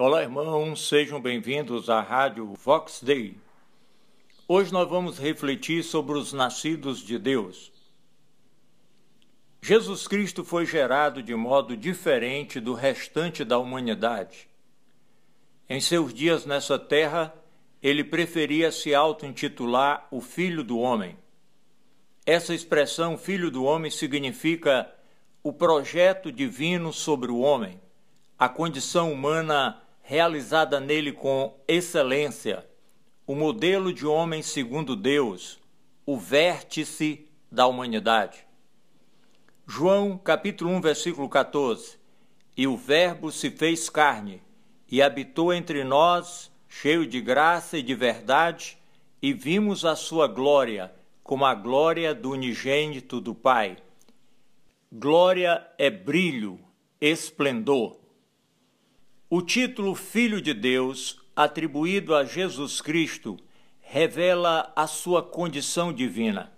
Olá, irmãos, sejam bem-vindos à Rádio Vox Day. Hoje nós vamos refletir sobre os nascidos de Deus. Jesus Cristo foi gerado de modo diferente do restante da humanidade. Em seus dias nessa terra, ele preferia se auto-intitular o Filho do Homem. Essa expressão Filho do Homem significa o projeto divino sobre o homem, a condição humana realizada nele com excelência, o modelo de homem segundo Deus, o vértice da humanidade. João capítulo 1, versículo 14. E o Verbo se fez carne e habitou entre nós, cheio de graça e de verdade, e vimos a sua glória, como a glória do unigênito do Pai. Glória é brilho, esplendor. O título Filho de Deus, atribuído a Jesus Cristo, revela a sua condição divina.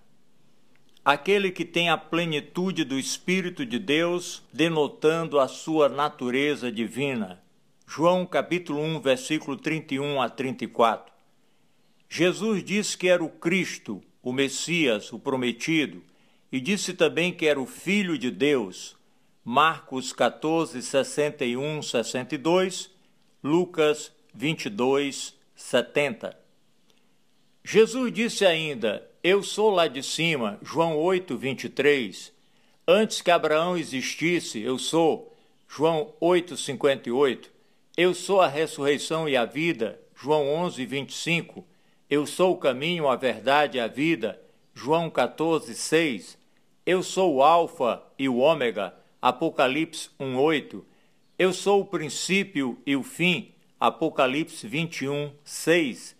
Aquele que tem a plenitude do Espírito de Deus, denotando a sua natureza divina. João capítulo 1, versículo 31 a 34. Jesus disse que era o Cristo, o Messias, o prometido, e disse também que era o Filho de Deus, Marcos 14, 61, 62, Lucas 22, 70. Jesus disse ainda: Eu sou lá de cima, João 8, 23. Antes que Abraão existisse, eu sou, João 8, 58. Eu sou a ressurreição e a vida, João 11, 25. Eu sou o caminho, a verdade e a vida, João 14, 6. Eu sou o Alfa e o Ômega, Apocalipse 1:8. Eu sou o princípio e o fim, Apocalipse 21, 6.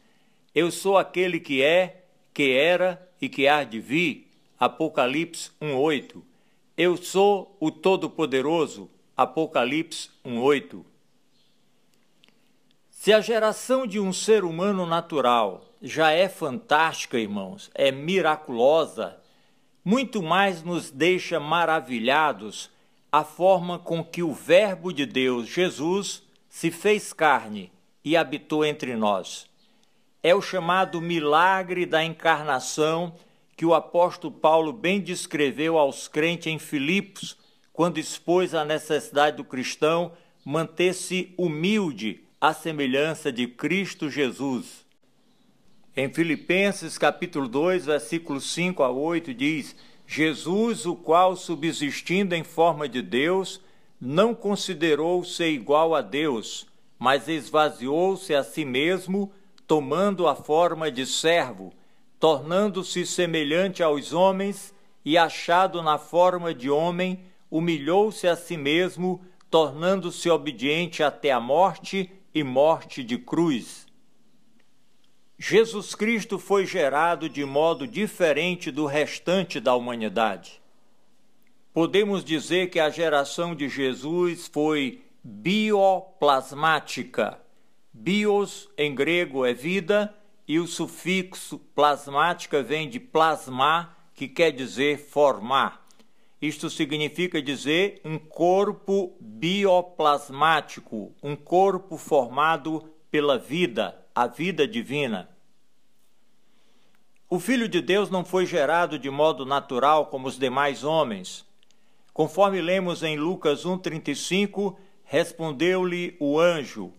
Eu sou aquele que é, que era e que há de vir, Apocalipse 1:8. Eu sou o Todo-Poderoso, Apocalipse 1:8. Se a geração de um ser humano natural já é fantástica, irmãos, é miraculosa, muito mais nos deixa maravilhados a forma com que o Verbo de Deus, Jesus, se fez carne e habitou entre nós. É o chamado milagre da encarnação que o apóstolo Paulo bem descreveu aos crentes em Filipos, quando expôs a necessidade do cristão manter-se humilde à semelhança de Cristo Jesus. Em Filipenses capítulo 2, versículos 5 a 8 diz: Jesus, o qual, subsistindo em forma de Deus, não considerou ser igual a Deus, mas esvaziou-se a si mesmo, tomando a forma de servo, tornando-se semelhante aos homens e achado na forma de homem, humilhou-se a si mesmo, tornando-se obediente até a morte e morte de cruz. Jesus Cristo foi gerado de modo diferente do restante da humanidade. Podemos dizer que a geração de Jesus foi bioplasmática. Bios em grego é vida e o sufixo plasmática vem de plasmar, que quer dizer formar. Isto significa dizer um corpo bioplasmático, um corpo formado pela vida, a vida divina. O Filho de Deus não foi gerado de modo natural como os demais homens. Conforme lemos em Lucas 1,35, respondeu-lhe o anjo: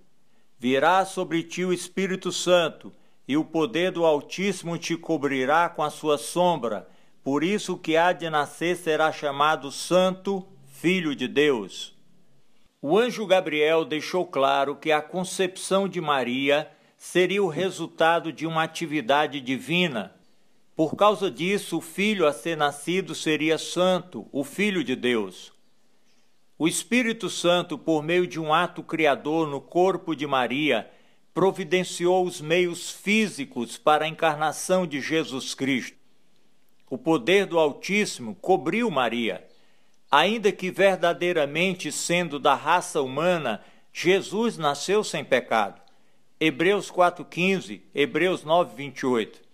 Virá sobre ti o Espírito Santo, e o poder do Altíssimo te cobrirá com a sua sombra. Por isso, que há de nascer será chamado Santo, Filho de Deus. O anjo Gabriel deixou claro que a concepção de Maria seria o resultado de uma atividade divina por causa disso, o filho a ser nascido seria santo, o Filho de Deus. O Espírito Santo, por meio de um ato criador no corpo de Maria, providenciou os meios físicos para a encarnação de Jesus Cristo. O poder do Altíssimo cobriu Maria. Ainda que verdadeiramente sendo da raça humana, Jesus nasceu sem pecado. Hebreus 4,15, Hebreus 9, 28.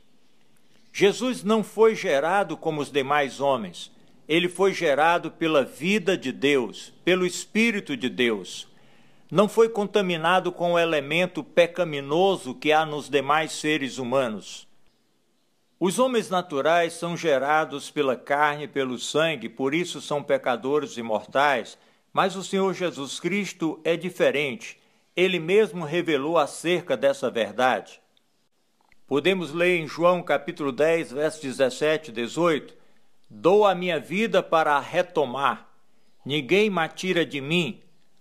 Jesus não foi gerado como os demais homens. Ele foi gerado pela vida de Deus, pelo Espírito de Deus. não foi contaminado com o elemento pecaminoso que há nos demais seres humanos. Os homens naturais são gerados pela carne e pelo sangue, por isso são pecadores e mortais, mas o Senhor Jesus Cristo é diferente. Ele mesmo revelou acerca dessa verdade. Podemos ler em João capítulo 10, versos 17 e 18: Dou a minha vida para retomar. Ninguém me tira de mim,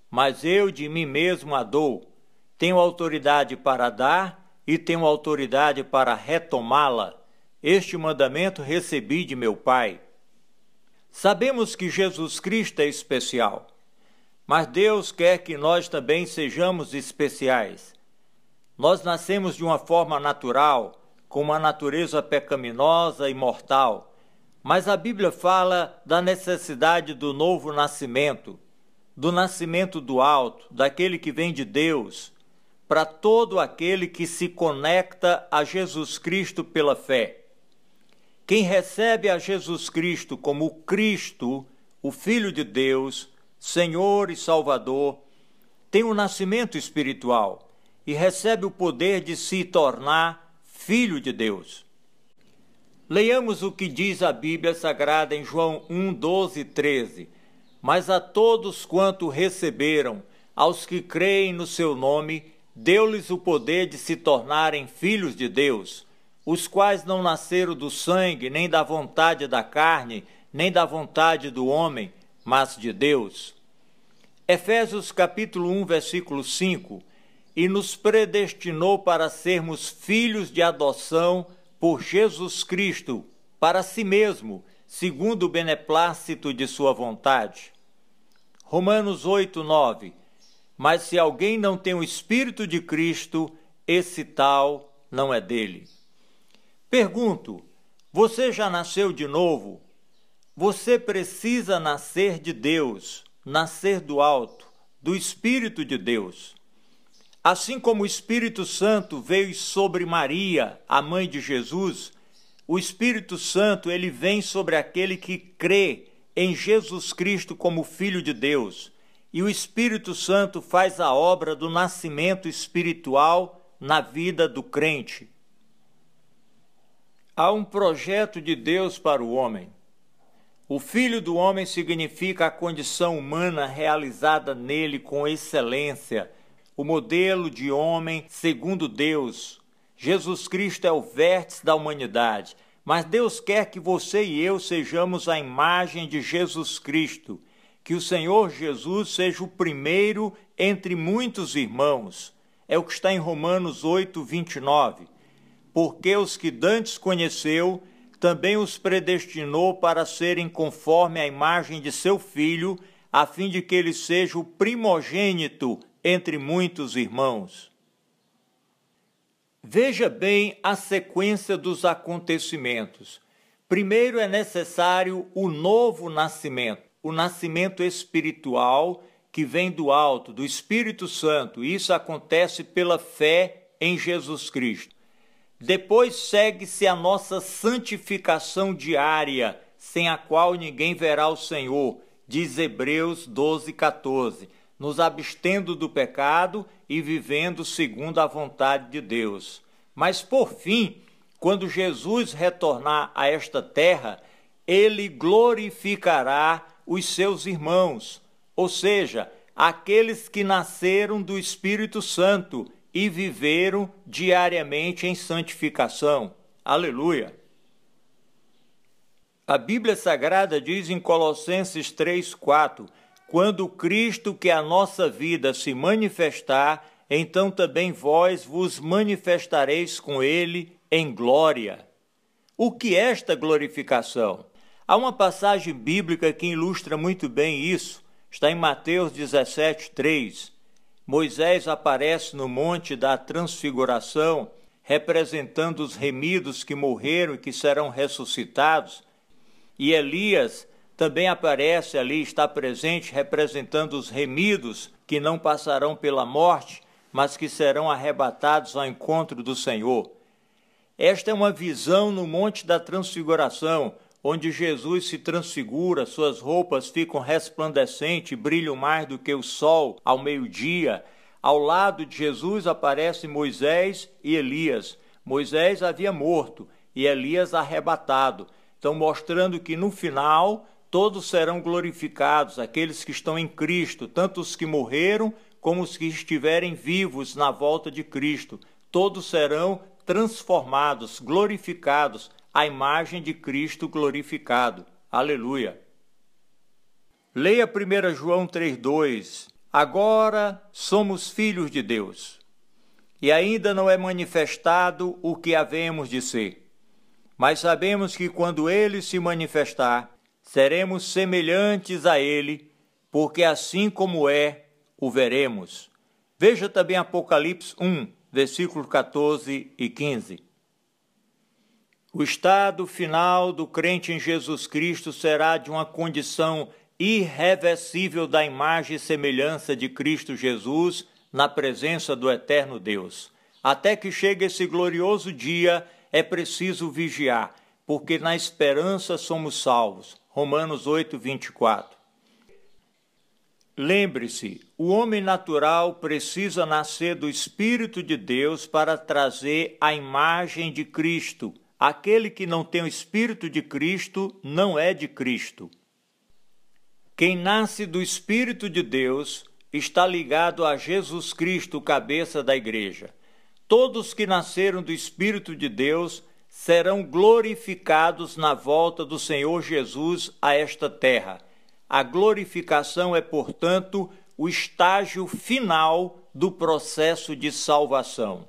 mas eu de mim mesmo a dou. Tenho autoridade para dar e tenho autoridade para retomá-la. Este mandamento recebi de meu Pai. Sabemos que Jesus Cristo é especial, mas Deus quer que nós também sejamos especiais. Nós nascemos de uma forma natural, com uma natureza pecaminosa e mortal, mas a Bíblia fala da necessidade do novo nascimento do nascimento do alto, daquele que vem de Deus, para todo aquele que se conecta a Jesus Cristo pela fé. Quem recebe a Jesus Cristo como Cristo, o Filho de Deus, Senhor e Salvador, tem um nascimento espiritual e recebe o poder de se tornar filho de Deus. Leiamos o que diz a Bíblia Sagrada em João 1, 12 e 13 mas a todos quanto receberam, aos que creem no seu nome, deu-lhes o poder de se tornarem filhos de Deus, os quais não nasceram do sangue, nem da vontade da carne, nem da vontade do homem, mas de Deus. Efésios capítulo 1, versículo 5, e nos predestinou para sermos filhos de adoção por Jesus Cristo, para si mesmo, segundo o beneplácito de sua vontade. Romanos 8, 9. Mas se alguém não tem o Espírito de Cristo, esse tal não é dele. Pergunto: você já nasceu de novo? Você precisa nascer de Deus, nascer do alto, do Espírito de Deus. Assim como o Espírito Santo veio sobre Maria, a mãe de Jesus, o Espírito Santo ele vem sobre aquele que crê em Jesus Cristo como Filho de Deus. E o Espírito Santo faz a obra do nascimento espiritual na vida do crente. Há um projeto de Deus para o homem. O Filho do Homem significa a condição humana realizada nele com excelência, o modelo de homem segundo Deus, Jesus Cristo é o vértice da humanidade, mas Deus quer que você e eu sejamos a imagem de Jesus Cristo, que o Senhor Jesus seja o primeiro entre muitos irmãos. É o que está em Romanos 8, 29. Porque os que dantes conheceu, também os predestinou para serem conforme a imagem de seu filho, a fim de que ele seja o primogênito entre muitos irmãos. Veja bem a sequência dos acontecimentos. Primeiro é necessário o novo nascimento, o nascimento espiritual que vem do alto, do Espírito Santo. Isso acontece pela fé em Jesus Cristo. Depois segue-se a nossa santificação diária, sem a qual ninguém verá o Senhor, diz Hebreus 12, 14 nos abstendo do pecado e vivendo segundo a vontade de Deus. Mas por fim, quando Jesus retornar a esta terra, ele glorificará os seus irmãos, ou seja, aqueles que nasceram do Espírito Santo e viveram diariamente em santificação. Aleluia! A Bíblia Sagrada diz em Colossenses 3, 4 quando Cristo, que é a nossa vida, se manifestar, então também vós vos manifestareis com ele em glória. O que é esta glorificação? Há uma passagem bíblica que ilustra muito bem isso. Está em Mateus 17, 3. Moisés aparece no monte da transfiguração, representando os remidos que morreram e que serão ressuscitados, e Elias também aparece ali, está presente, representando os remidos que não passarão pela morte, mas que serão arrebatados ao encontro do Senhor. Esta é uma visão no Monte da Transfiguração, onde Jesus se transfigura, suas roupas ficam resplandecentes, brilham mais do que o sol ao meio-dia. Ao lado de Jesus aparecem Moisés e Elias. Moisés havia morto e Elias arrebatado. Então, mostrando que no final todos serão glorificados, aqueles que estão em Cristo, tanto os que morreram como os que estiverem vivos na volta de Cristo. Todos serão transformados, glorificados, à imagem de Cristo glorificado. Aleluia. Leia 1 João 3,2. Agora somos filhos de Deus, e ainda não é manifestado o que havemos de ser. Mas sabemos que quando ele se manifestar, seremos semelhantes a ele, porque assim como é, o veremos. Veja também Apocalipse 1, versículos 14 e 15. O estado final do crente em Jesus Cristo será de uma condição irreversível da imagem e semelhança de Cristo Jesus na presença do eterno Deus. Até que chegue esse glorioso dia, é preciso vigiar, porque na esperança somos salvos. Romanos 8, 24. Lembre-se, o homem natural precisa nascer do Espírito de Deus para trazer a imagem de Cristo. Aquele que não tem o Espírito de Cristo não é de Cristo. Quem nasce do Espírito de Deus está ligado a Jesus Cristo, cabeça da igreja. Todos que nasceram do Espírito de Deus serão glorificados na volta do Senhor Jesus a esta terra a glorificação é, portanto, o estágio final do processo de salvação.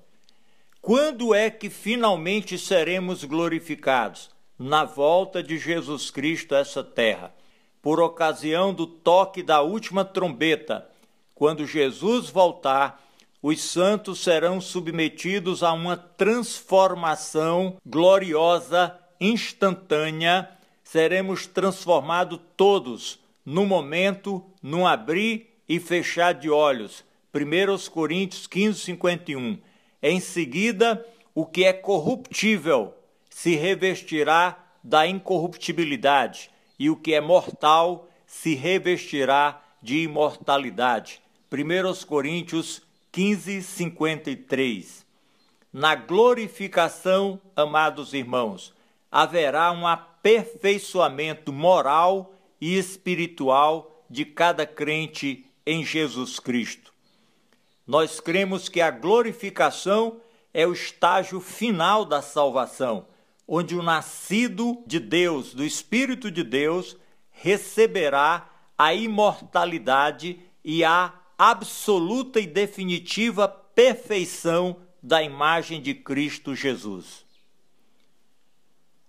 Quando é que finalmente seremos glorificados? Na volta de Jesus Cristo a essa terra, por ocasião do toque da última trombeta. Quando Jesus voltar, os santos serão submetidos a uma transformação gloriosa, instantânea, seremos transformados todos no momento, num abrir e fechar de olhos. 1 Coríntios 15, 51. Em seguida, o que é corruptível se revestirá da incorruptibilidade, e o que é mortal se revestirá de imortalidade. 1 Coríntios 15, 53. Na glorificação, amados irmãos, haverá um aperfeiçoamento moral e espiritual de cada crente em Jesus Cristo. Nós cremos que a glorificação é o estágio final da salvação, onde o nascido de Deus, do Espírito de Deus, receberá a imortalidade e a absoluta e definitiva perfeição da imagem de Cristo Jesus.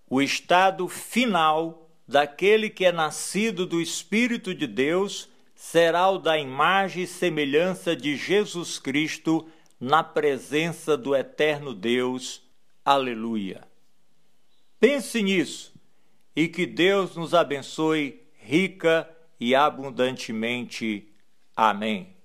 O estado final daquele que é nascido do Espírito de Deus será o da imagem e semelhança de Jesus Cristo na presença do eterno Deus. Aleluia. Pense nisso e que Deus nos abençoe rica e abundantemente. Amém.